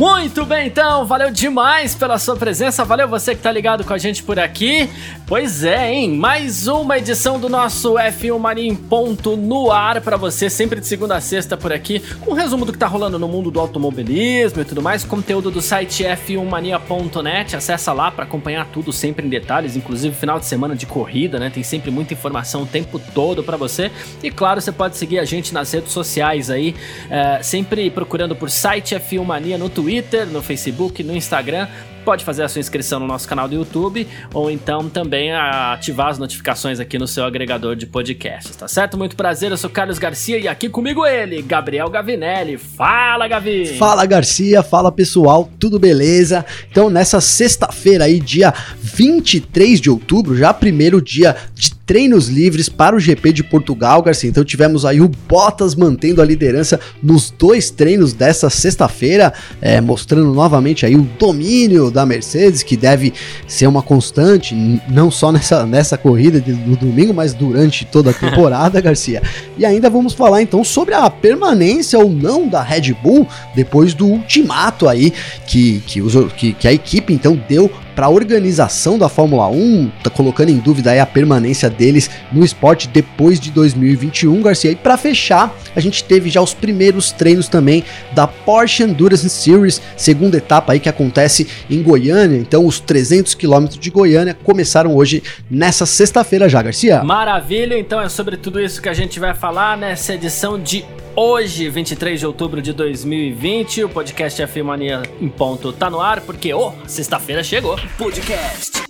Muito bem, então, valeu demais pela sua presença, valeu você que tá ligado com a gente por aqui. Pois é, hein? Mais uma edição do nosso F1 Mania em ponto no ar para você, sempre de segunda a sexta por aqui, com um resumo do que tá rolando no mundo do automobilismo e tudo mais, conteúdo do site f1mania.net, acessa lá para acompanhar tudo sempre em detalhes, inclusive final de semana de corrida, né? Tem sempre muita informação o tempo todo para você. E claro, você pode seguir a gente nas redes sociais aí, é, sempre procurando por site F1 Mania no Twitter Twitter, no Facebook, no Instagram. Pode fazer a sua inscrição no nosso canal do YouTube ou então também ativar as notificações aqui no seu agregador de podcasts, tá certo? Muito prazer, eu sou Carlos Garcia e aqui comigo ele, Gabriel Gavinelli. Fala, Gavi! Fala, Garcia, fala pessoal, tudo beleza? Então, nessa sexta-feira aí, dia 23 de outubro, já primeiro dia de treinos livres para o GP de Portugal, Garcia. Então tivemos aí o Bottas mantendo a liderança nos dois treinos dessa sexta-feira, é, mostrando novamente aí o domínio da Mercedes, que deve ser uma constante, não só nessa, nessa corrida do domingo, mas durante toda a temporada, Garcia. E ainda vamos falar então sobre a permanência ou não da Red Bull depois do ultimato aí que, que, os, que, que a equipe então deu para a organização da Fórmula 1, tá colocando em dúvida a permanência deles no esporte depois de 2021, Garcia. E para fechar, a gente teve já os primeiros treinos também da Porsche Endurance Series, segunda etapa aí que acontece em Goiânia. Então, os 300 quilômetros de Goiânia começaram hoje nessa sexta-feira já, Garcia. Maravilha, então é sobre tudo isso que a gente vai falar nessa edição de Hoje, 23 de outubro de 2020, o podcast F Mania em ponto tá no ar porque, oh, sexta-feira chegou. Podcast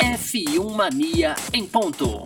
F1 Mania em ponto.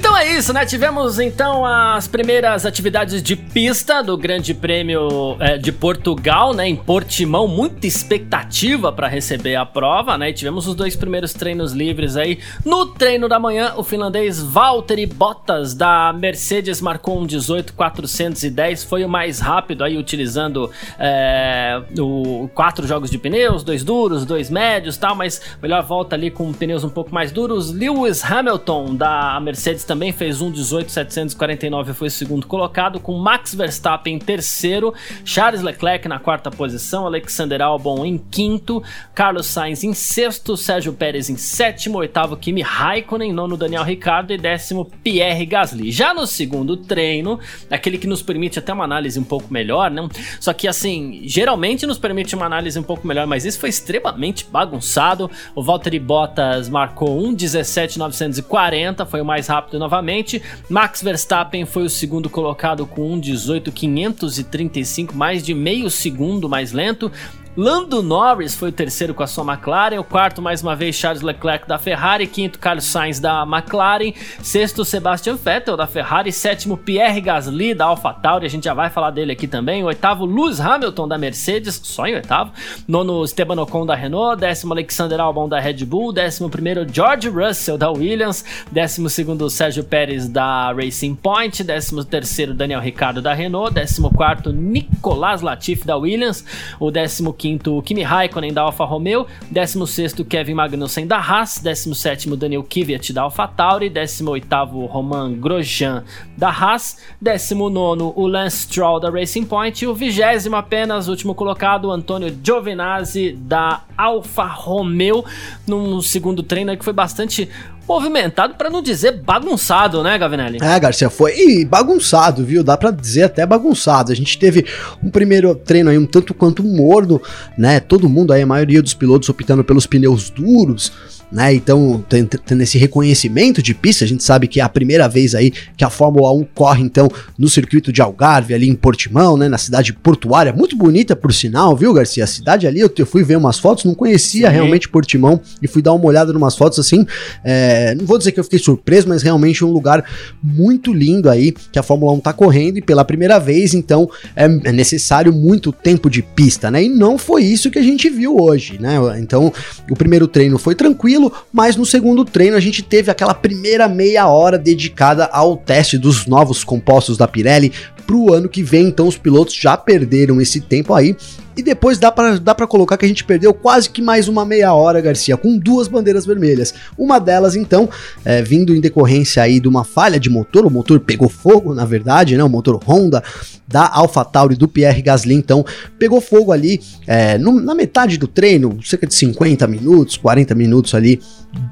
Então é isso, né? Tivemos então as primeiras atividades de pista do Grande Prêmio é, de Portugal, né? Em Portimão, muita expectativa para receber a prova, né? E tivemos os dois primeiros treinos livres aí. No treino da manhã, o finlandês Valtteri Bottas da Mercedes marcou um 18.410, foi o mais rápido aí, utilizando é, o, quatro jogos de pneus, dois duros, dois médios, tal, mas melhor volta ali com pneus um pouco mais duros. Lewis Hamilton da Mercedes também fez um 18,749 foi o segundo colocado, com Max Verstappen em terceiro, Charles Leclerc na quarta posição, Alexander Albon em quinto, Carlos Sainz em sexto, Sérgio Pérez em sétimo, oitavo Kimi Raikkonen, nono Daniel Ricciardo e décimo Pierre Gasly. Já no segundo treino, aquele que nos permite até uma análise um pouco melhor, não? Só que assim, geralmente nos permite uma análise um pouco melhor, mas isso foi extremamente bagunçado. O Valtteri Bottas marcou 1,17,940, foi o mais rápido novamente. Max Verstappen foi o segundo colocado com 1,18,535, mais de meio segundo mais lento. Lando Norris foi o terceiro com a sua McLaren, o quarto mais uma vez Charles Leclerc da Ferrari, quinto Carlos Sainz da McLaren, sexto Sebastian Vettel da Ferrari, sétimo Pierre Gasly da AlphaTauri, a gente já vai falar dele aqui também, oitavo Lewis Hamilton da Mercedes, só em oitavo, nono Esteban Ocon da Renault, décimo Alexander Albon da Red Bull, décimo primeiro George Russell da Williams, décimo segundo Sérgio Pérez da Racing Point, décimo terceiro Daniel Ricciardo da Renault, décimo quarto Nicolas Latifi da Williams, o décimo quinto Kimi Raikkonen da Alfa Romeo, 16 Kevin Magnussen da Haas, 17 Daniel Kvyat da AlphaTauri, 18 Roman Grosjean da Haas, 19 o Lance Stroll da Racing Point e o vigésimo apenas último colocado Antônio Giovinazzi da Alfa Romeo, num segundo treino que foi bastante movimentado, para não dizer bagunçado, né, Gavinelli? É, Garcia, foi bagunçado, viu? Dá para dizer até bagunçado. A gente teve um primeiro treino aí um tanto quanto morno, né? Todo mundo aí, a maioria dos pilotos optando pelos pneus duros né? Então, tendo esse reconhecimento de pista, a gente sabe que é a primeira vez aí que a Fórmula 1 corre então no circuito de Algarve, ali em Portimão, né? Na cidade portuária, muito bonita por sinal, viu, Garcia? A cidade ali, eu fui ver umas fotos, não conhecia Sim. realmente Portimão e fui dar uma olhada em umas fotos assim, é, não vou dizer que eu fiquei surpreso, mas realmente um lugar muito lindo aí que a Fórmula 1 tá correndo e pela primeira vez, então é, é necessário muito tempo de pista, né? E não foi isso que a gente viu hoje, né? Então o primeiro treino foi tranquilo, mas no segundo treino a gente teve aquela primeira meia hora dedicada ao teste dos novos compostos da Pirelli para o ano que vem. Então os pilotos já perderam esse tempo aí. E depois dá para dá pra colocar que a gente perdeu quase que mais uma meia hora, Garcia, com duas bandeiras vermelhas. Uma delas, então, é, vindo em decorrência aí de uma falha de motor, o motor pegou fogo, na verdade, né? O motor Honda da AlphaTauri do Pierre Gasly, então, pegou fogo ali é, no, na metade do treino, cerca de 50 minutos, 40 minutos ali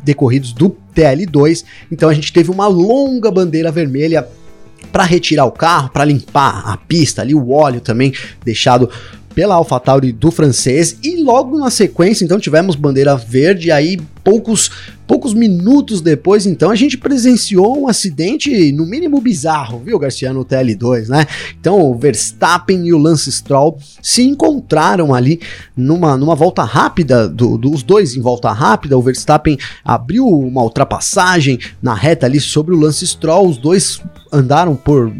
decorridos do TL2. Então a gente teve uma longa bandeira vermelha para retirar o carro, para limpar a pista ali, o óleo também deixado pela AlphaTauri do francês e logo na sequência então tivemos bandeira verde aí poucos poucos minutos depois então a gente presenciou um acidente no mínimo bizarro, viu Garcia no TL2, né? Então o Verstappen e o Lance Stroll se encontraram ali numa, numa volta rápida do, dos dois em volta rápida, o Verstappen abriu uma ultrapassagem na reta ali sobre o Lance Stroll, os dois andaram por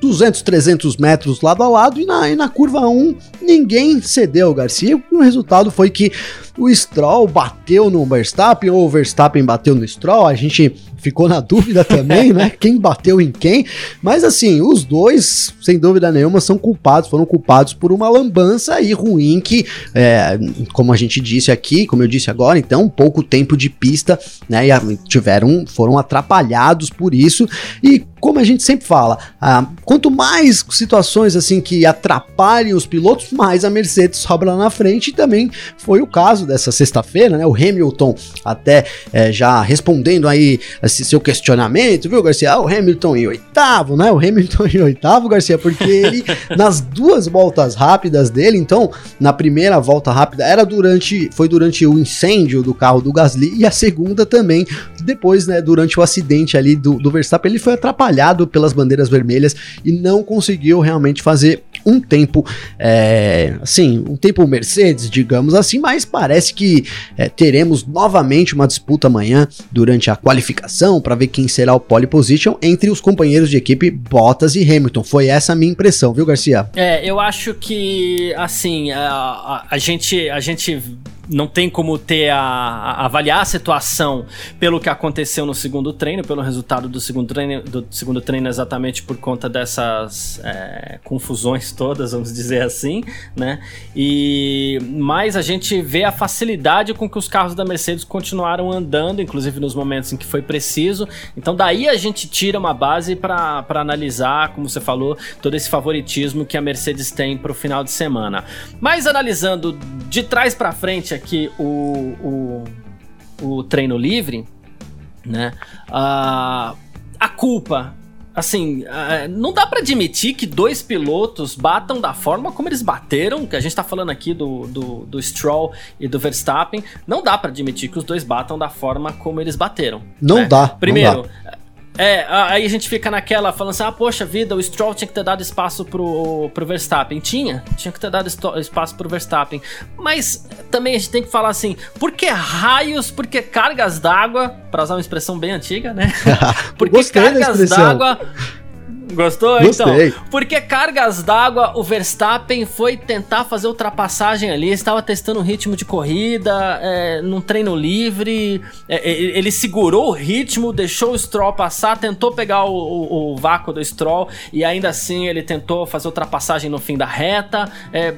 200, 300 metros lado a lado e na, e na curva 1 ninguém cedeu, Garcia. O resultado foi que o Stroll bateu no Verstappen ou o Verstappen bateu no Stroll. A gente ficou na dúvida também, né? Quem bateu em quem. Mas assim, os dois, sem dúvida nenhuma, são culpados, foram culpados por uma lambança aí ruim que, é, como a gente disse aqui, como eu disse agora, então, pouco tempo de pista, né? E tiveram, foram atrapalhados por isso. E como a gente sempre fala, ah, quanto mais situações assim que atrapalhem os pilotos, mais a Mercedes sobra lá na frente. E também foi o caso dessa sexta-feira, né? O Hamilton até é, já respondendo aí esse seu questionamento, viu, Garcia? Ah, o Hamilton em oitavo, né? O Hamilton em oitavo, Garcia, porque ele, nas duas voltas rápidas dele, então, na primeira volta rápida, era durante, foi durante o incêndio do carro do Gasly, e a segunda também, depois, né, durante o acidente ali do, do Verstappen, ele foi atrapalhado pelas bandeiras vermelhas e não conseguiu realmente fazer um tempo, é, assim, um tempo Mercedes, digamos assim, mas parece que é, teremos novamente uma disputa amanhã durante a qualificação para ver quem será o pole position entre os companheiros de equipe Bottas e Hamilton. Foi essa a minha impressão, viu, Garcia? É, eu acho que, assim, a, a, a gente, a gente não tem como ter a, a, avaliar a situação pelo que aconteceu no segundo treino, pelo resultado do segundo treino, do segundo treino exatamente por conta dessas é, confusões todas, vamos dizer assim, né? E mas a gente vê a facilidade com que os carros da Mercedes continuaram andando, inclusive nos momentos em que foi preciso. Então daí a gente tira uma base para analisar, como você falou, todo esse favoritismo que a Mercedes tem para o final de semana. Mas analisando de trás para frente aqui o, o, o treino livre, né? Uh, a culpa assim, uh, não dá para admitir que dois pilotos batam da forma como eles bateram, que a gente tá falando aqui do, do, do Stroll e do Verstappen, não dá para admitir que os dois batam da forma como eles bateram. Não né? dá. Primeiro, não dá. É, aí a gente fica naquela falando assim: ah, poxa vida, o Stroll tinha que ter dado espaço pro, pro Verstappen. Tinha, tinha que ter dado espaço pro Verstappen. Mas também a gente tem que falar assim: por que raios, por que cargas d'água, pra usar uma expressão bem antiga, né? por que cargas d'água Gostou? Gostei. Então, porque cargas d'água, o Verstappen foi tentar fazer ultrapassagem ali, estava testando o ritmo de corrida, é, num treino livre, é, ele segurou o ritmo, deixou o Stroll passar, tentou pegar o, o, o, vácuo do Stroll e ainda assim ele tentou fazer ultrapassagem no fim da reta. É,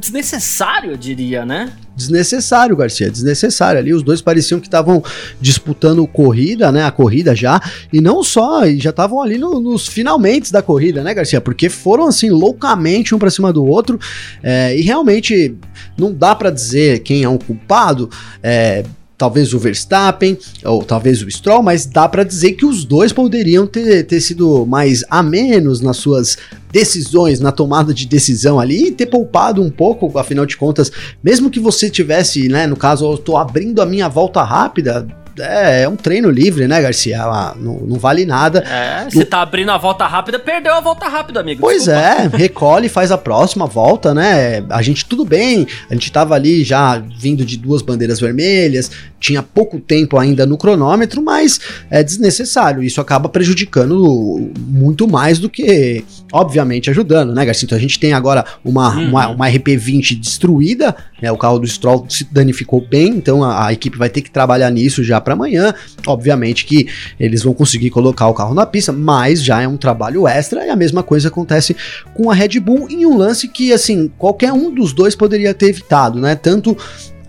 desnecessário, eu diria, né? Desnecessário, Garcia, desnecessário. Ali os dois pareciam que estavam disputando corrida, né? A corrida já, e não só, já estavam ali no, nos finalmente da corrida, né, Garcia? Porque foram assim loucamente um para cima do outro, é, e realmente não dá para dizer quem é um culpado. É, talvez o Verstappen ou talvez o Stroll, mas dá para dizer que os dois poderiam ter, ter sido mais a menos nas suas decisões, na tomada de decisão ali e ter poupado um pouco, afinal de contas, mesmo que você tivesse, né, no caso, eu tô abrindo a minha volta rápida, é, é um treino livre, né, Garcia? Ah, não, não vale nada. É, você tá abrindo a volta rápida, perdeu a volta rápida, amigo. Pois Desculpa. é, recolhe, faz a próxima volta, né? A gente tudo bem, a gente tava ali já vindo de duas bandeiras vermelhas, tinha pouco tempo ainda no cronômetro, mas é desnecessário. Isso acaba prejudicando muito mais do que, obviamente, ajudando, né, Garcia? Então a gente tem agora uma, uhum. uma, uma RP20 destruída, né? O carro do Stroll se danificou bem, então a, a equipe vai ter que trabalhar nisso já para amanhã. Obviamente que eles vão conseguir colocar o carro na pista, mas já é um trabalho extra e a mesma coisa acontece com a Red Bull em um lance que, assim, qualquer um dos dois poderia ter evitado, né? Tanto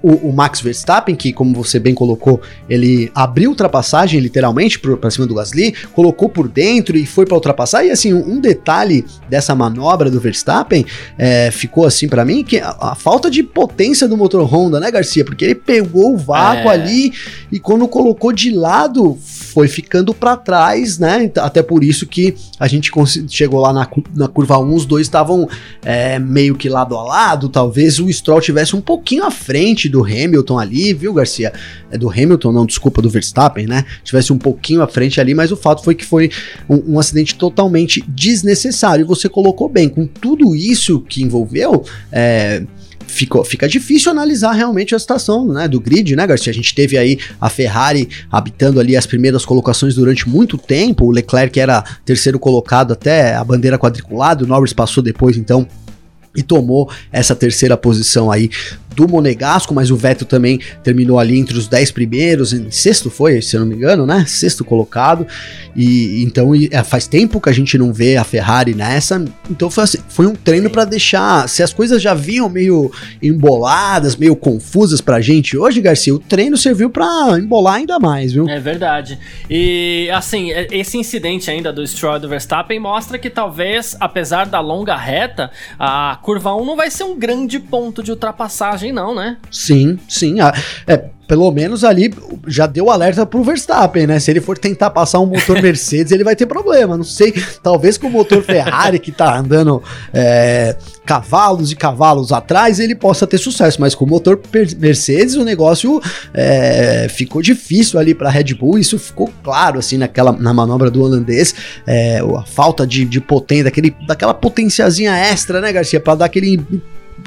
o, o, Max Verstappen, que, como você bem colocou, ele abriu ultrapassagem literalmente para cima do Gasly, colocou por dentro e foi para ultrapassar. E assim, um, um, detalhe dessa manobra do Verstappen é, ficou assim para mim que a, a, falta de potência do motor Honda, né, Garcia? Porque ele pegou o vácuo é. ali e quando colocou de lado foi ficando para trás, né? Até por isso que a gente chegou lá na, na curva 1, os dois estavam é, meio que lado a lado. Talvez o Stroll tivesse um pouquinho à frente do Hamilton ali, viu, Garcia? É do Hamilton, não, desculpa, do Verstappen, né? Tivesse um pouquinho à frente ali, mas o fato foi que foi um, um acidente totalmente desnecessário. E você colocou bem, com tudo isso que envolveu, é ficou, fica difícil analisar realmente a situação né, do grid, né, Garcia? A gente teve aí a Ferrari habitando ali as primeiras colocações durante muito tempo, o Leclerc era terceiro colocado até a bandeira quadriculada, o Norris passou depois, então e tomou essa terceira posição aí do Monegasco, mas o Vettel também terminou ali entre os 10 primeiros, em sexto foi, se eu não me engano, né? Sexto colocado. E então é, faz tempo que a gente não vê a Ferrari nessa. Então foi, assim, foi um treino para deixar, se as coisas já vinham meio emboladas, meio confusas pra gente hoje, Garcia, o treino serviu para embolar ainda mais, viu? É verdade. E assim, é, esse incidente ainda do Stroll do Verstappen mostra que talvez, apesar da longa reta, a curva 1 não vai ser um grande ponto de ultrapassagem, não, né? Sim, sim. É, pelo menos ali já deu alerta pro Verstappen, né? Se ele for tentar passar um motor Mercedes, ele vai ter problema. Não sei, talvez com o motor Ferrari que tá andando é, cavalos e cavalos atrás, ele possa ter sucesso, mas com o motor Mercedes o negócio é, ficou difícil ali para Red Bull. Isso ficou claro assim naquela na manobra do holandês, é, a falta de, de potência, daquele, daquela potenciazinha extra, né, Garcia, para dar aquele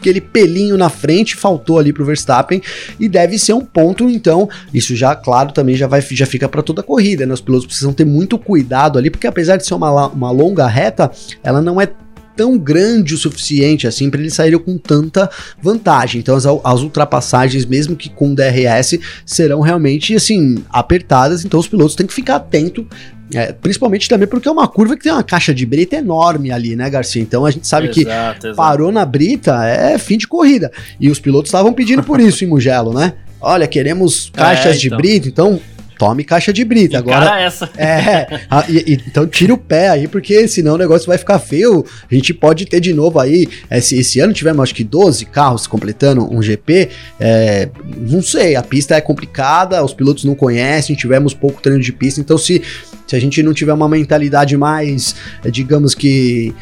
aquele pelinho na frente faltou ali pro Verstappen e deve ser um ponto, então, isso já, claro, também já vai já fica para toda a corrida, né? Os pilotos precisam ter muito cuidado ali, porque apesar de ser uma, uma longa reta, ela não é tão grande o suficiente assim para eles saírem com tanta vantagem. Então as, as, ultrapassagens, mesmo que com DRS, serão realmente assim apertadas. Então os pilotos têm que ficar atento é, principalmente também porque é uma curva que tem uma caixa de brita enorme ali, né, Garcia? Então a gente sabe exato, que exato. parou na brita é fim de corrida. E os pilotos estavam pedindo por isso em Mugello, né? Olha, queremos caixas é, então. de brita, então tome caixa de brita. Agora, essa. É, a, e, então tira o pé aí, porque senão o negócio vai ficar feio. A gente pode ter de novo aí, esse, esse ano tivemos acho que 12 carros completando um GP. É, não sei, a pista é complicada, os pilotos não conhecem, tivemos pouco treino de pista, então se, se a gente não tiver uma mentalidade mais, digamos que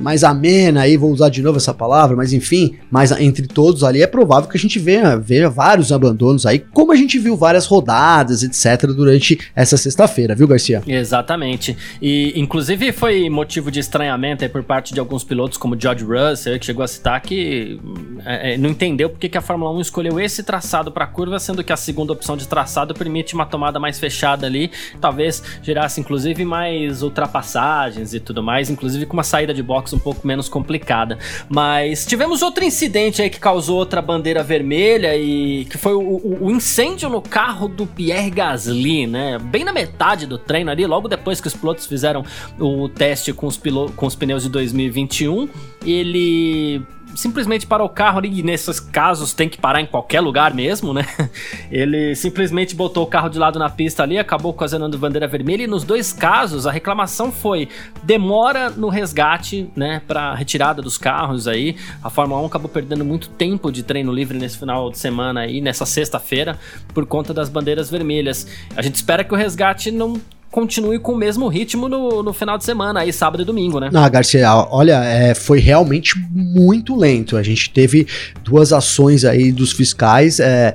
mais amena, aí vou usar de novo essa palavra, mas enfim, mais entre todos ali, é provável que a gente veja, veja vários abandonos aí, como a gente viu várias rodadas, etc., durante essa sexta-feira, viu, Garcia? Exatamente. E, inclusive, foi motivo de estranhamento por parte de alguns pilotos, como George Russell, que chegou a citar que é, é não entendeu porque que a Fórmula 1 escolheu esse traçado para curva, sendo que a segunda opção de traçado permite uma tomada mais fechada ali, talvez gerasse, inclusive, mais ultrapassagens e tudo mais, inclusive com uma saída de box um pouco menos complicada. Mas tivemos outro incidente aí que causou outra bandeira vermelha e que foi o, o, o incêndio no carro do Pierre Gasly, né? Bem na metade do treino ali, logo depois que os pilotos fizeram o teste com os, com os pneus de 2021, ele simplesmente parou o carro ali, e nesses casos tem que parar em qualquer lugar mesmo, né? Ele simplesmente botou o carro de lado na pista ali, acabou ocasionando bandeira vermelha, e nos dois casos a reclamação foi demora no resgate, né, para retirada dos carros aí. A Fórmula 1 acabou perdendo muito tempo de treino livre nesse final de semana aí, nessa sexta-feira, por conta das bandeiras vermelhas. A gente espera que o resgate não continue com o mesmo ritmo no, no final de semana, aí sábado e domingo, né? Ah, Garcia, olha, é, foi realmente muito lento. A gente teve duas ações aí dos fiscais. É,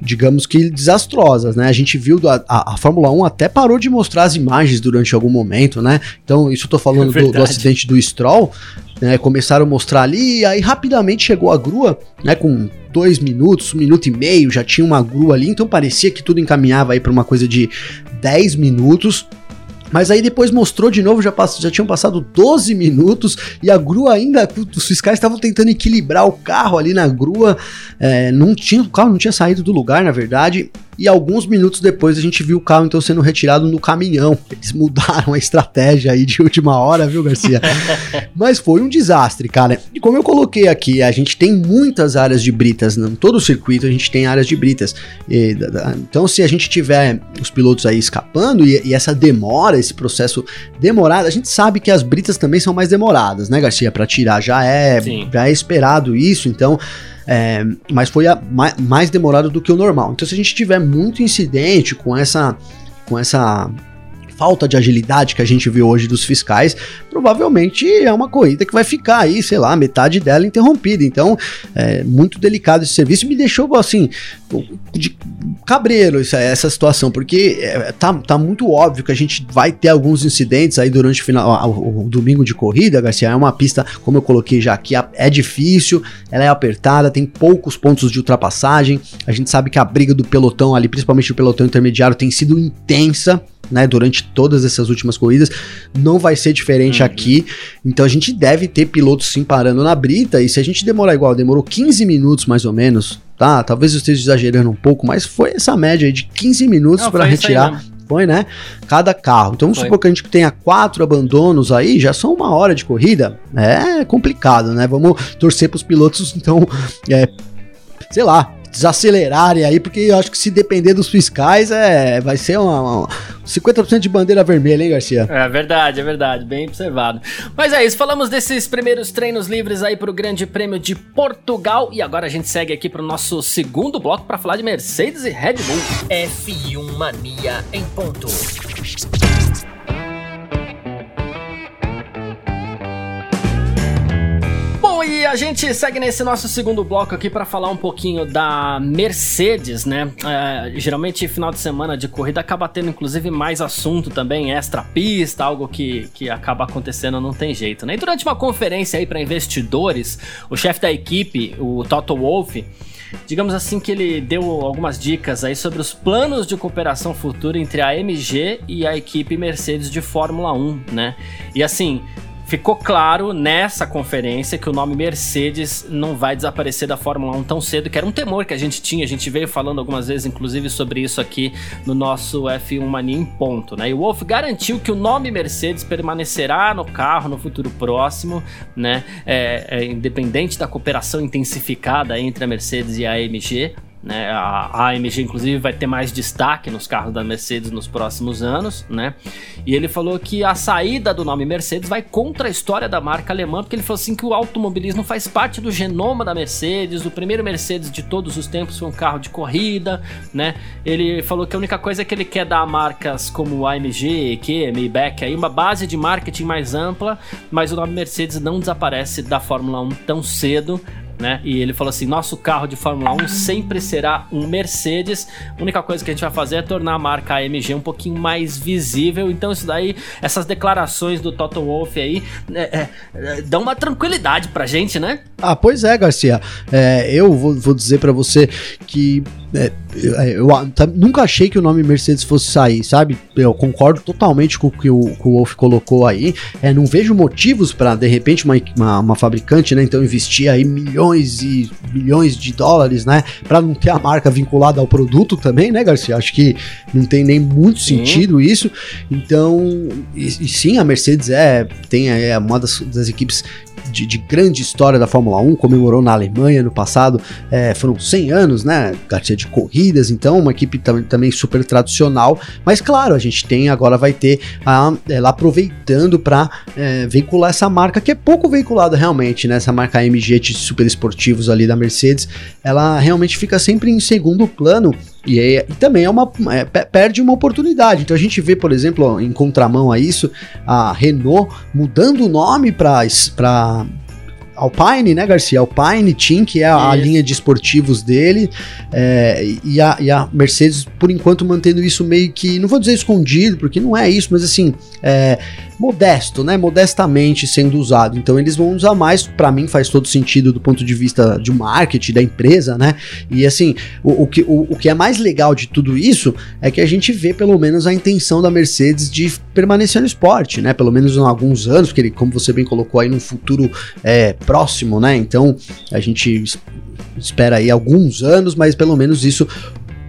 digamos que desastrosas, né? A gente viu a, a, a, Fórmula 1 até parou de mostrar as imagens durante algum momento, né? Então, isso eu tô falando é do, do, acidente do Stroll, né? Começaram a mostrar ali, e aí rapidamente chegou a grua, né? Com dois minutos, um minuto e meio, já tinha uma grua ali, então parecia que tudo encaminhava aí para uma coisa de 10 minutos. Mas aí depois mostrou de novo, já, pass já tinham passado 12 minutos e a grua ainda, os fiscais estavam tentando equilibrar o carro ali na grua, é, não tinha, o carro não tinha saído do lugar, na verdade, e alguns minutos depois a gente viu o carro então sendo retirado no caminhão. Eles mudaram a estratégia aí de última hora, viu, Garcia? Mas foi um desastre, cara. E como eu coloquei aqui, a gente tem muitas áreas de britas, em todo o circuito a gente tem áreas de britas. E, então, se a gente tiver os pilotos aí escapando e, e, essa demora, esse processo demorado, a gente sabe que as britas também são mais demoradas, né, Garcia? Para tirar já é, já é esperado isso, então é, mas foi a, mais, mais demorado do que o normal. Então, se a gente tiver muito incidente com essa, com essa falta de agilidade que a gente viu hoje dos fiscais, provavelmente é uma corrida que vai ficar aí, sei lá, metade dela interrompida. Então, é muito delicado esse serviço. Me deixou assim, de cabreiro essa, essa situação, porque é, tá, tá muito óbvio que a gente vai ter alguns incidentes aí durante o final, o, o domingo de corrida, Garcia. É uma pista, como eu coloquei já aqui, é difícil, ela é apertada, tem poucos pontos de ultrapassagem. A gente sabe que a briga do pelotão ali, principalmente o pelotão intermediário, tem sido intensa né, durante todas essas últimas corridas, não vai ser diferente uhum. aqui. Então a gente deve ter pilotos sim parando na brita. E se a gente demorar igual, demorou 15 minutos mais ou menos, tá? Talvez eu esteja exagerando um pouco, mas foi essa média aí de 15 minutos para retirar. Foi, né? Cada carro. Então, vamos supor que a gente tenha quatro abandonos aí, já são uma hora de corrida. É complicado, né? Vamos torcer para os pilotos, então, é, sei lá, desacelerarem aí, porque eu acho que se depender dos fiscais, é, vai ser uma, uma 50% de bandeira vermelha, hein, Garcia? É verdade, é verdade, bem observado. Mas é isso, falamos desses primeiros treinos livres aí para o Grande Prêmio de Portugal e agora a gente segue aqui para o nosso segundo bloco para falar de Mercedes e Red Bull. F1 Mania em ponto. Bom, e a gente segue nesse nosso segundo bloco aqui para falar um pouquinho da Mercedes, né? É, geralmente final de semana de corrida acaba tendo inclusive mais assunto também, extra pista, algo que, que acaba acontecendo, não tem jeito, né? E durante uma conferência aí para investidores, o chefe da equipe, o Toto Wolff, digamos assim que ele deu algumas dicas aí sobre os planos de cooperação futura entre a MG e a equipe Mercedes de Fórmula 1, né? E assim, ficou claro nessa conferência que o nome Mercedes não vai desaparecer da Fórmula 1 tão cedo, que era um temor que a gente tinha, a gente veio falando algumas vezes, inclusive, sobre isso aqui no nosso F1 Mania em ponto, né? E o Wolff garantiu que o nome Mercedes permanecerá no carro no futuro próximo, né? É, é, independente da cooperação intensificada entre a Mercedes e a AMG, né? A, AMG, inclusive, vai ter mais destaque nos carros da Mercedes nos próximos anos. Né? E ele falou que a saída do nome Mercedes vai contra a história da marca alemã, porque ele falou assim que o automobilismo faz parte do genoma da Mercedes. O primeiro Mercedes de todos os tempos foi um carro de corrida. Né? Ele falou que a única coisa que ele quer dar a marcas como AMG, EQ, Maybach, aí, uma base de marketing mais ampla, mas o nome Mercedes não desaparece da Fórmula 1 tão cedo né? E ele falou assim: nosso carro de Fórmula 1 sempre será um Mercedes. A única coisa que a gente vai fazer é tornar a marca AMG um pouquinho mais visível. Então, isso daí, essas declarações do Toto Wolff aí, é, é, é, dão uma tranquilidade pra gente, né? Ah, pois é, Garcia. É, eu vou, vou dizer para você que é, eu, eu, nunca achei que o nome Mercedes fosse sair, sabe? Eu concordo totalmente com o que o, que o Wolf colocou aí. É, não vejo motivos para de repente uma, uma, uma, fabricante, né? Então investir aí milhões e milhões de dólares, né? Para não ter a marca vinculada ao produto também, né, Garcia? Acho que não tem nem muito sentido isso. Então, e, e, sim, a Mercedes é tem é uma das, das equipes de, de, grande história da Fórmula 1, comemorou na Alemanha no passado, é, foram 100 anos, né, Garcia, de corridas, então uma equipe tam, também super tradicional, mas claro, a gente tem, agora vai ter a, ela aproveitando para é, veicular essa marca, que é pouco veiculada realmente, né, essa marca AMG de super esportivos ali da Mercedes, ela realmente fica sempre em segundo plano, e, é, e, também é uma é, perde uma oportunidade. Então a gente vê, por exemplo, em contramão a isso, a Renault mudando o nome para Alpine, né, Garcia? Alpine Team, que é a, a linha de esportivos dele, é, e, a, e, a, Mercedes, por enquanto, mantendo isso meio que, não vou dizer escondido, porque não é isso, mas assim, é, modesto, né? Modestamente sendo usado. Então eles vão usar mais, para mim faz todo sentido do ponto de vista de marketing da empresa, né? E assim, o, o, que, o, o que é mais legal de tudo isso é que a gente vê pelo menos a intenção da Mercedes de permanecer no esporte, né? Pelo menos em alguns anos, porque ele, como você bem colocou aí, num futuro é, próximo, né? Então a gente espera aí alguns anos, mas pelo menos isso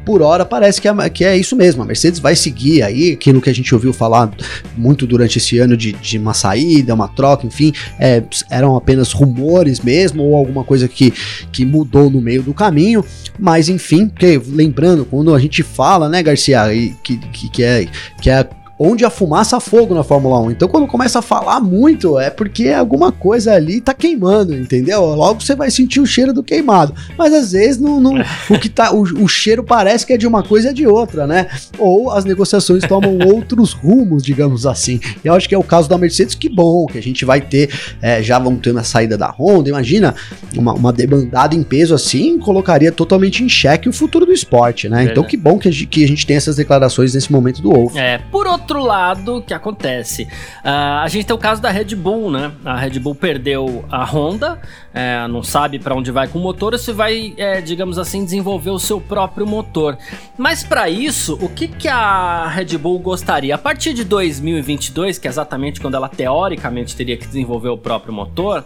por hora parece que é, que é isso mesmo. A Mercedes vai seguir aí aquilo que a gente ouviu falar muito durante esse ano de, de uma saída, uma troca, enfim, é, eram apenas rumores mesmo, ou alguma coisa que, que mudou no meio do caminho. Mas enfim, porque, lembrando, quando a gente fala, né, Garcia, que, que, que, é, que é onde a fumaça fogo na Fórmula 1. Então, quando começa a falar muito, é porque alguma coisa ali tá queimando, entendeu? Logo você vai sentir o cheiro do queimado. Mas às vezes não, não o que tá, o, o, cheiro parece que é de uma coisa e é de outra, né? Ou as negociações tomam outros rumos, digamos assim. E eu acho que é o caso da Mercedes, que bom, que a gente vai ter, é, já vamos ter na saída da Honda. Imagina uma, uma demandada em peso assim, colocaria totalmente em xeque o futuro do esporte, né? Então, que bom que a, gente, que a gente tem essas declarações nesse momento do Wolf. É, por outro outro lado, que acontece? Uh, a gente tem o caso da Red Bull, né? A Red Bull perdeu a Honda, é, não sabe para onde vai com o motor, se vai, é, digamos assim, desenvolver o seu próprio motor. Mas para isso, o que, que a Red Bull gostaria? A partir de 2022, que é exatamente quando ela teoricamente teria que desenvolver o próprio motor,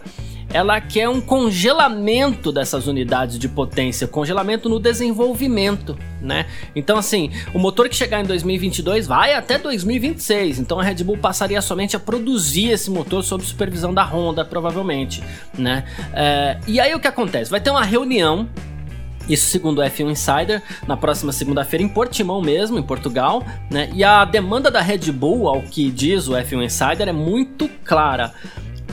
ela quer um congelamento dessas unidades de potência, congelamento no desenvolvimento, né? Então, assim, o motor que chegar em 2022 vai até 2026, então a Red Bull passaria somente a produzir esse motor sob supervisão da Honda, provavelmente, né? É, e aí o que acontece? Vai ter uma reunião isso segundo o F1 Insider, na próxima segunda-feira em Portimão mesmo, em Portugal, né? E a demanda da Red Bull, ao que diz o F1 Insider, é muito clara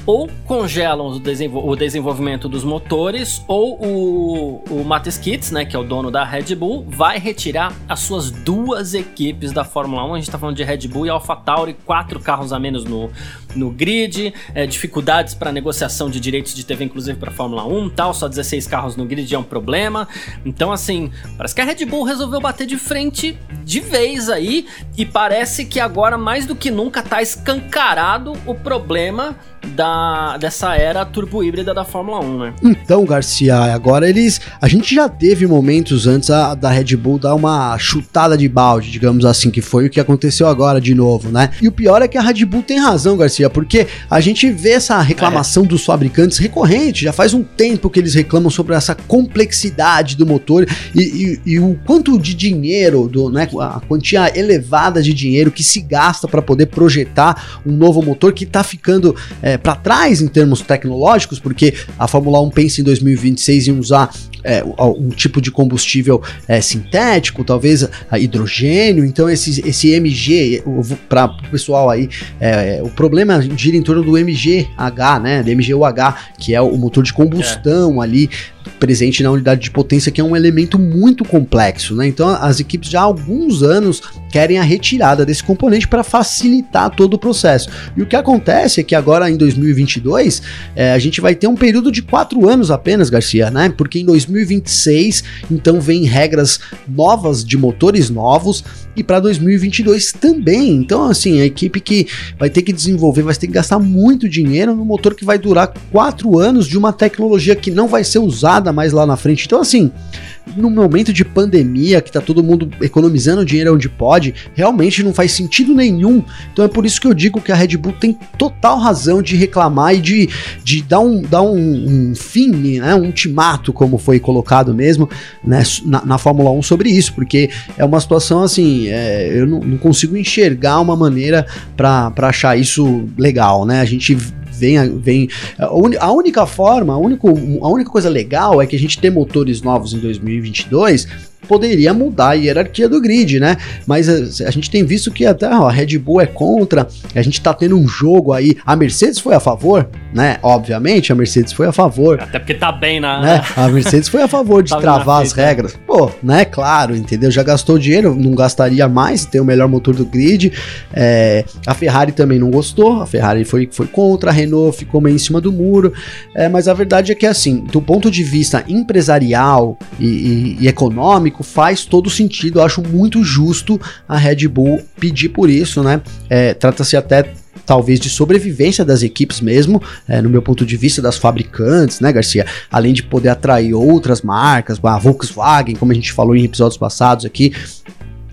ou congelam o, desenvol o desenvolvimento dos motores, ou o, o Kitts, né, que é o dono da Red Bull, vai retirar as suas duas equipes da Fórmula 1. A gente está falando de Red Bull e AlphaTauri, quatro carros a menos no, no grid, é, dificuldades para negociação de direitos de TV, inclusive para Fórmula 1 tal, só 16 carros no grid é um problema. Então, assim, parece que a Red Bull resolveu bater de frente de vez aí, e parece que agora, mais do que nunca, está escancarado o problema da, dessa era turbo híbrida da Fórmula 1, né? Então, Garcia, agora eles. A gente já teve momentos antes a, da Red Bull dar uma chutada de balde, digamos assim, que foi o que aconteceu agora de novo, né? E o pior é que a Red Bull tem razão, Garcia, porque a gente vê essa reclamação é. dos fabricantes recorrente, já faz um tempo que eles reclamam sobre essa complexidade do motor e, e, e o quanto de dinheiro, do, né, a quantia elevada de dinheiro que se gasta para poder projetar um novo motor que tá ficando. É, é, para trás em termos tecnológicos, porque a Fórmula 1 pensa em 2026 em usar é, um tipo de combustível é, sintético, talvez hidrogênio. Então, esse, esse MG, para o pessoal aí, é, o problema gira em torno do MGH, né? Do MGUH, que é o motor de combustão ali presente na unidade de potência, que é um elemento muito complexo, né? Então as equipes já há alguns anos querem a retirada desse componente para facilitar todo o processo. E o que acontece é que agora em 2022 é, a gente vai ter um período de quatro anos apenas, Garcia, né? Porque em 2026 então vem regras novas de motores novos e para 2022 também. Então assim a equipe que vai ter que desenvolver vai ter que gastar muito dinheiro no motor que vai durar quatro anos de uma tecnologia que não vai ser usada mais lá na frente. Então, assim, no momento de pandemia, que tá todo mundo economizando dinheiro onde pode, realmente não faz sentido nenhum. Então é por isso que eu digo que a Red Bull tem total razão de reclamar e de, de dar, um, dar um, um fim, né, um ultimato, como foi colocado mesmo né, na, na Fórmula 1 sobre isso, porque é uma situação assim, é, eu não, não consigo enxergar uma maneira para achar isso legal, né? A gente vem, vem a única forma, a, único, a única coisa legal é que a gente tem motores novos em 2022 poderia mudar a hierarquia do grid, né? Mas a, a gente tem visto que até ó, a Red Bull é contra, a gente tá tendo um jogo aí. A Mercedes foi a favor, né? Obviamente, a Mercedes foi a favor. Até porque tá bem na. Né? A Mercedes foi a favor de tá travar as regras. Pô, né? Claro, entendeu? Já gastou dinheiro, não gastaria mais, tem o melhor motor do grid. É, a Ferrari também não gostou, a Ferrari foi, foi contra, a Renault ficou meio em cima do muro. É, mas a verdade é que, assim, do ponto de vista empresarial e, e, e econômico, faz todo sentido. Eu acho muito justo a Red Bull pedir por isso, né? É, Trata-se até talvez de sobrevivência das equipes mesmo, é, no meu ponto de vista das fabricantes, né, Garcia? Além de poder atrair outras marcas, a Volkswagen, como a gente falou em episódios passados aqui,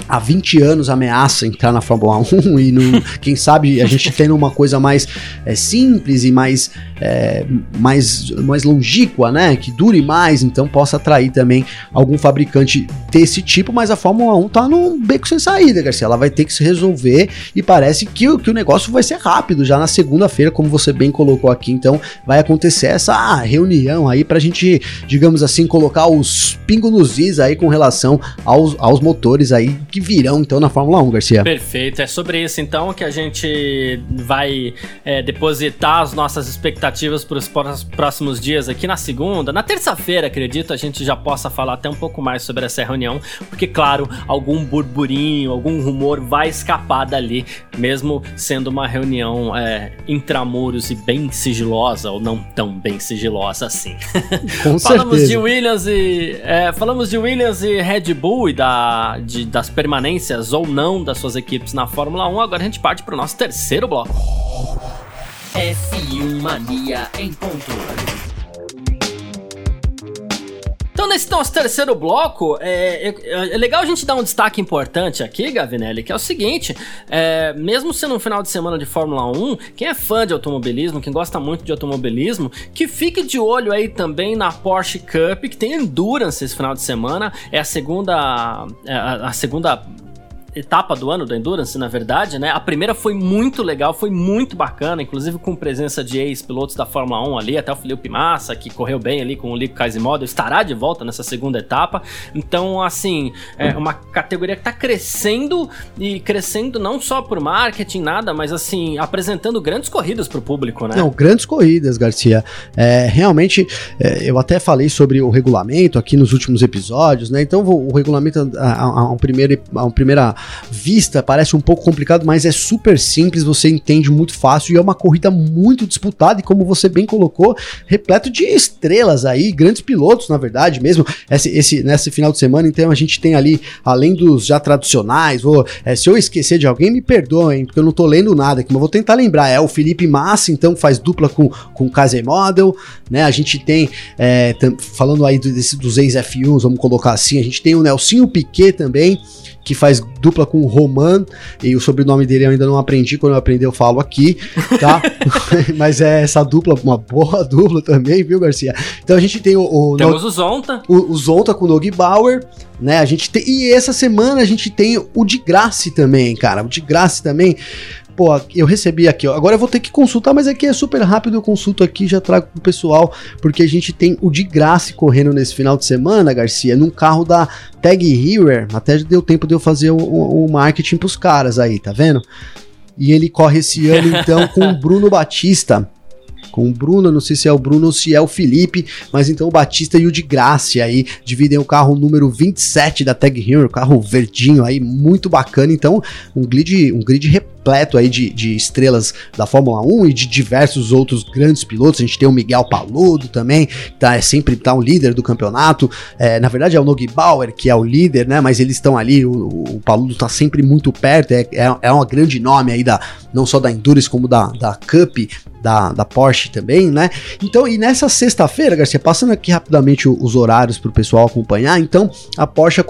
há 20 anos ameaça entrar na Fórmula 1 e no, quem sabe a gente tendo uma coisa mais é, simples e mais, é, mais, mais longínqua, né? Que dure mais, então possa atrair também algum fabricante desse tipo, mas a Fórmula 1 tá num beco sem saída, Garcia. Ela vai ter que se resolver e parece que, que o negócio vai ser rápido, já na segunda-feira, como você bem colocou aqui. Então vai acontecer essa reunião aí pra gente, digamos assim, colocar os pingos nos is aí com relação aos, aos motores aí que que virão então na Fórmula 1, Garcia. Perfeito, é sobre isso então que a gente vai é, depositar as nossas expectativas para os próximos dias aqui na segunda. Na terça-feira, acredito, a gente já possa falar até um pouco mais sobre essa reunião, porque, claro, algum burburinho, algum rumor vai escapar dali, mesmo sendo uma reunião é, intramuros e bem sigilosa, ou não tão bem sigilosa assim. Com falamos certeza. de Williams e. É, falamos de Williams e Red Bull e da, de, das permanências permanências ou não das suas equipes na Fórmula 1, agora a gente parte para o nosso terceiro bloco. F1 Mania em ponto. Então, nesse nosso terceiro bloco, é, é, é, legal a gente dar um destaque importante aqui, Gavinelli, que é o seguinte: é, mesmo sendo um final de semana de Fórmula 1, quem é fã de automobilismo, quem gosta muito de automobilismo, que fique de olho aí também na Porsche Cup, que tem Endurance esse final de semana. É a segunda. É a, a segunda etapa do ano do Endurance, na verdade, né? A primeira foi muito legal, foi muito bacana, inclusive com presença de ex-pilotos da Fórmula 1 ali, até o Felipe Massa, que correu bem ali com o Lico Kaiser estará de volta nessa segunda etapa. Então, assim, é uma categoria que está crescendo e crescendo não só por marketing, nada, mas assim, apresentando grandes corridas para o público, né? Não, grandes corridas, Garcia. É, realmente, é, eu até falei sobre o regulamento aqui nos últimos episódios, né? Então, o regulamento, a, a, a, um primeiro, a primeira vista parece um pouco complicado, mas é super simples, você entende muito fácil e é uma corrida muito disputada e como você bem colocou, repleto de estrelas aí, grandes pilotos, na verdade, mesmo. Esse, esse nesse final de semana, então a gente tem ali, além dos já tradicionais, vou, é, se eu esquecer de alguém, me perdoem, porque eu não tô lendo nada aqui, mas vou tentar lembrar, é o Felipe Massa, então faz dupla com, com Kaiser Model, né, a gente tem, é, falando aí desse, dos ex-F1s, vamos colocar assim, a gente tem o Nelsinho Piquet também, que faz dupla com o Roman, e o sobrenome dele eu ainda não aprendi, quando eu aprender eu falo aqui, tá? Mas é essa dupla, uma boa dupla também, viu, Garcia? Então a gente tem o... o Temos no, o Zonta. O, o Zonta com o Nogi Bauer, né? A gente tem, e essa semana a gente tem o de Graça também, cara. O de Graça também pô, eu recebi aqui, ó. Agora eu vou ter que consultar, mas aqui é super rápido, eu consulto aqui já trago pro pessoal, porque a gente tem o de graça correndo nesse final de semana, Garcia, num carro da Tag Heuer. Até deu tempo de eu fazer o, o marketing pros caras aí, tá vendo? E ele corre esse ano então com o Bruno Batista com o Bruno, não sei se é o Bruno ou se é o Felipe, mas então o Batista e o de Graça aí dividem o carro número 27 da Tag Heuer, carro verdinho aí, muito bacana, então um grid, um grid repleto aí de, de estrelas da Fórmula 1 e de diversos outros grandes pilotos, a gente tem o Miguel Paludo também, tá, é sempre tá um líder do campeonato, é, na verdade é o Nogi Bauer que é o líder, né, mas eles estão ali, o, o Paludo tá sempre muito perto, é, é, é um grande nome aí da, não só da Endurance como da, da Cup, da, da Porsche também, né? Então, e nessa sexta-feira, Garcia, passando aqui rapidamente os horários para o pessoal acompanhar, então a Porsche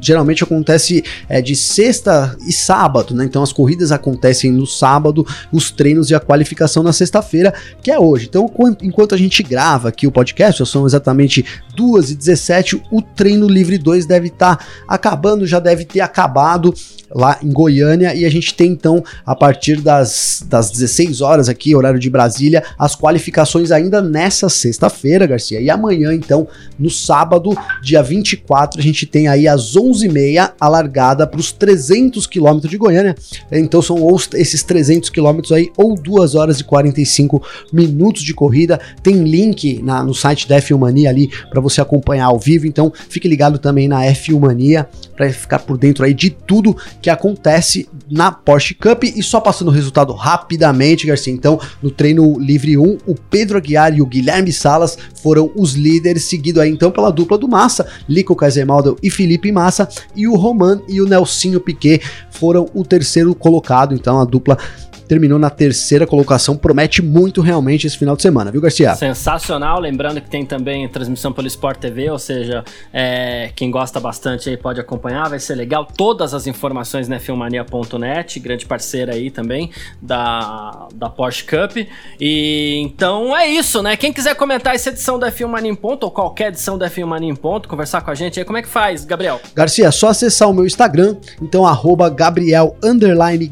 geralmente acontece é, de sexta e sábado, né? Então as corridas acontecem no sábado, os treinos e a qualificação na sexta-feira, que é hoje. Então, enquanto a gente grava aqui o podcast, são exatamente 2h17, o treino livre 2 deve estar tá acabando, já deve ter acabado lá em Goiânia, e a gente tem então, a partir das, das 16 horas aqui, horário de Brasília, as qualificações ainda nessa sexta-feira, Garcia. E amanhã, então, no sábado, dia 24, a gente tem aí às 11h30 a largada para os 300 quilômetros de Goiânia. Então são esses 300 quilômetros aí, ou 2 horas e 45 minutos de corrida. Tem link na, no site da F1 Mania ali para você acompanhar ao vivo. Então fique ligado também na F1 Mania para ficar por dentro aí de tudo que acontece na Porsche Cup. E só passando o resultado rapidamente, Garcia. Então, no treino livre 1, o Pedro Aguiar e o Guilherme Salas foram os líderes, seguido aí então pela dupla do Massa, Lico Kaisermaldo e Felipe Massa, e o Roman e o Nelsinho Piquet foram o terceiro colocado, então a dupla terminou na terceira colocação. Promete muito realmente esse final de semana, viu, Garcia? Sensacional. Lembrando que tem também transmissão pelo Sport TV, ou seja, é, quem gosta bastante aí pode acompanhar, vai ser legal. Todas as informações na filmania.net, grande parceira aí também da, da Porsche Cup. E então é isso, né? Quem quiser comentar essa edição da F1 Mania em Ponto, ou qualquer edição da F1 Mania em Ponto, conversar com a gente aí, como é que faz, Gabriel? Garcia, só acessar o meu Instagram, então arroba Gabriel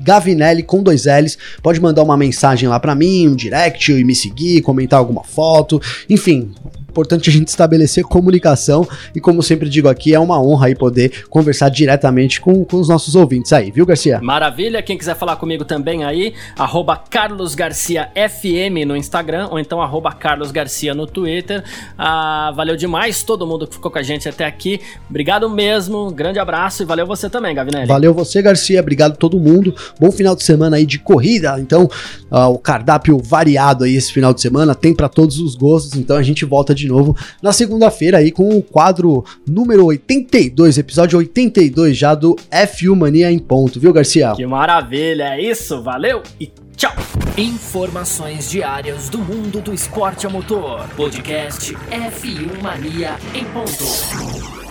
Gavinelli com dois L's pode mandar uma mensagem lá para mim, um direct e me seguir, comentar alguma foto, enfim, Importante a gente estabelecer comunicação e, como sempre digo aqui, é uma honra aí poder conversar diretamente com, com os nossos ouvintes aí, viu, Garcia? Maravilha. Quem quiser falar comigo também aí, arroba Carlos Garcia FM no Instagram ou então arroba Carlos Garcia no Twitter. Ah, valeu demais todo mundo que ficou com a gente até aqui. Obrigado mesmo, grande abraço e valeu você também, Gavinelli. Valeu você, Garcia. Obrigado todo mundo. Bom final de semana aí de corrida. Então, uh, o cardápio variado aí esse final de semana tem para todos os gostos. Então a gente volta de de novo na segunda-feira aí com o quadro número 82, episódio 82 já do F1 Mania em ponto, viu, Garcia? Que maravilha, é isso, valeu e tchau! Informações diárias do mundo do esporte a motor. Podcast F1 Mania em ponto.